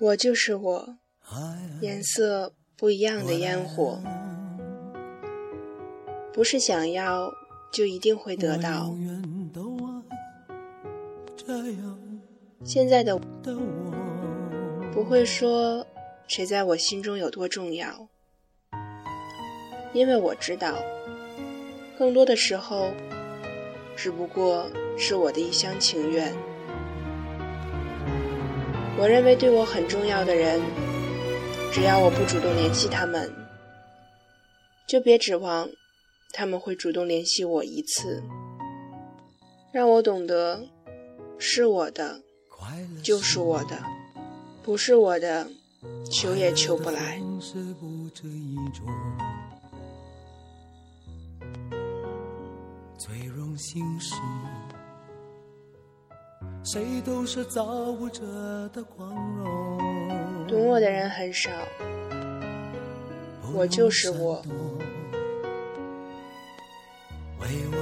我就是我，颜色不一样的烟火，不是想要就一定会得到。现在的我不会说谁在我心中有多重要，因为我知道，更多的时候只不过是我的一厢情愿。我认为对我很重要的人，只要我不主动联系他们，就别指望他们会主动联系我一次。让我懂得，是我的就是我的，不是我的，求也求不来。最荣幸是。谁都是造物者的光荣。懂我的人很少，我就是我。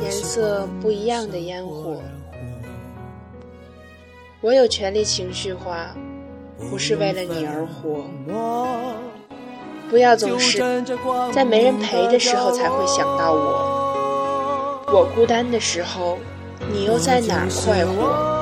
颜色不一样的烟火，我有权利情绪化，不是为了你而活。不要总是在没人陪的时候才会想到我，我孤单的时候，你又在哪快活？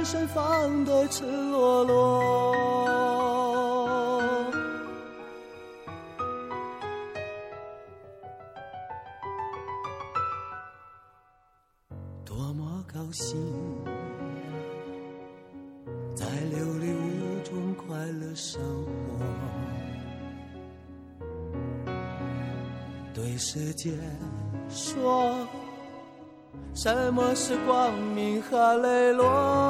里，依然盛放的赤裸裸。多么高兴，在琉璃屋中快乐生活，对世界说，什么是光明和磊落？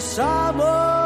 孤